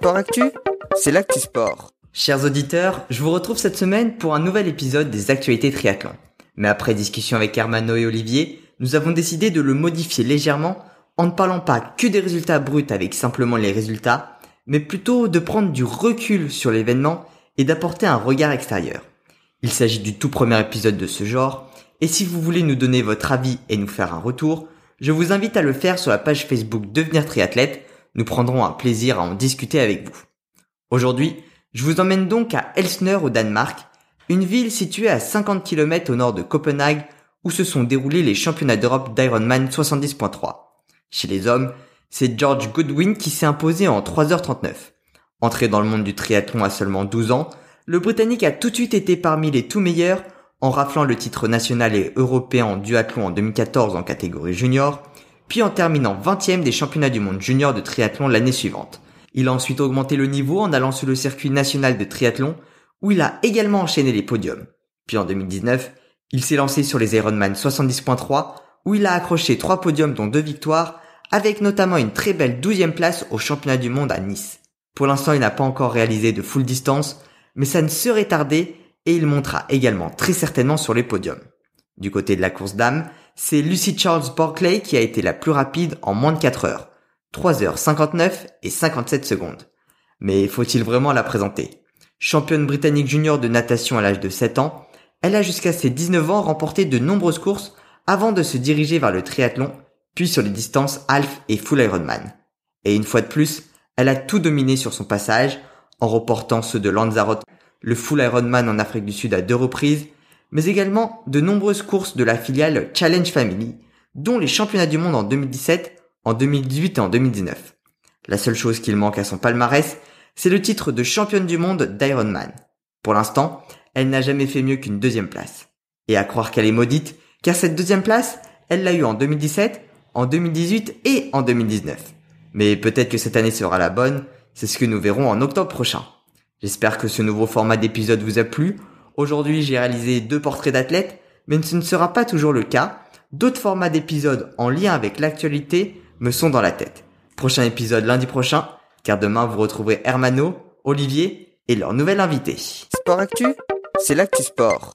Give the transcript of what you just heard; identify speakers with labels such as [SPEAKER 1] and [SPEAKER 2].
[SPEAKER 1] Sport Actu, c'est l'actu sport. Chers auditeurs, je vous retrouve cette semaine pour un nouvel épisode des actualités triathlon. Mais après discussion avec Hermano et Olivier, nous avons décidé de le modifier légèrement en ne parlant pas que des résultats bruts avec simplement les résultats, mais plutôt de prendre du recul sur l'événement et d'apporter un regard extérieur. Il s'agit du tout premier épisode de ce genre, et si vous voulez nous donner votre avis et nous faire un retour, je vous invite à le faire sur la page Facebook Devenir Triathlète nous prendrons un plaisir à en discuter avec vous. Aujourd'hui, je vous emmène donc à Elsner au Danemark, une ville située à 50 km au nord de Copenhague où se sont déroulés les championnats d'Europe d'Ironman 70.3. Chez les hommes, c'est George Goodwin qui s'est imposé en 3h39. Entré dans le monde du triathlon à seulement 12 ans, le Britannique a tout de suite été parmi les tout meilleurs en raflant le titre national et européen en duathlon en 2014 en catégorie junior, puis en terminant 20e des championnats du monde junior de triathlon l'année suivante. Il a ensuite augmenté le niveau en allant sur le circuit national de triathlon, où il a également enchaîné les podiums. Puis en 2019, il s'est lancé sur les Ironman 70.3, où il a accroché trois podiums dont deux victoires, avec notamment une très belle 12e place au championnat du monde à Nice. Pour l'instant, il n'a pas encore réalisé de full distance, mais ça ne serait tardé et il montera également très certainement sur les podiums. Du côté de la course d'âme, c'est Lucy Charles Barclay qui a été la plus rapide en moins de 4 heures. 3 heures 59 et 57 secondes. Mais faut-il vraiment la présenter? Championne britannique junior de natation à l'âge de 7 ans, elle a jusqu'à ses 19 ans remporté de nombreuses courses avant de se diriger vers le triathlon, puis sur les distances half et full Ironman. Et une fois de plus, elle a tout dominé sur son passage, en reportant ceux de Lanzarote, le full Ironman en Afrique du Sud à deux reprises, mais également de nombreuses courses de la filiale Challenge Family, dont les championnats du monde en 2017, en 2018 et en 2019. La seule chose qu'il manque à son palmarès, c'est le titre de championne du monde d'Ironman. Pour l'instant, elle n'a jamais fait mieux qu'une deuxième place. Et à croire qu'elle est maudite, car cette deuxième place, elle l'a eu en 2017, en 2018 et en 2019. Mais peut-être que cette année sera la bonne, c'est ce que nous verrons en octobre prochain. J'espère que ce nouveau format d'épisode vous a plu. Aujourd'hui, j'ai réalisé deux portraits d'athlètes, mais ce ne sera pas toujours le cas. D'autres formats d'épisodes en lien avec l'actualité me sont dans la tête. Prochain épisode lundi prochain, car demain vous retrouverez Hermano, Olivier et leur nouvel invité. Sport Actu, c'est l'actu sport.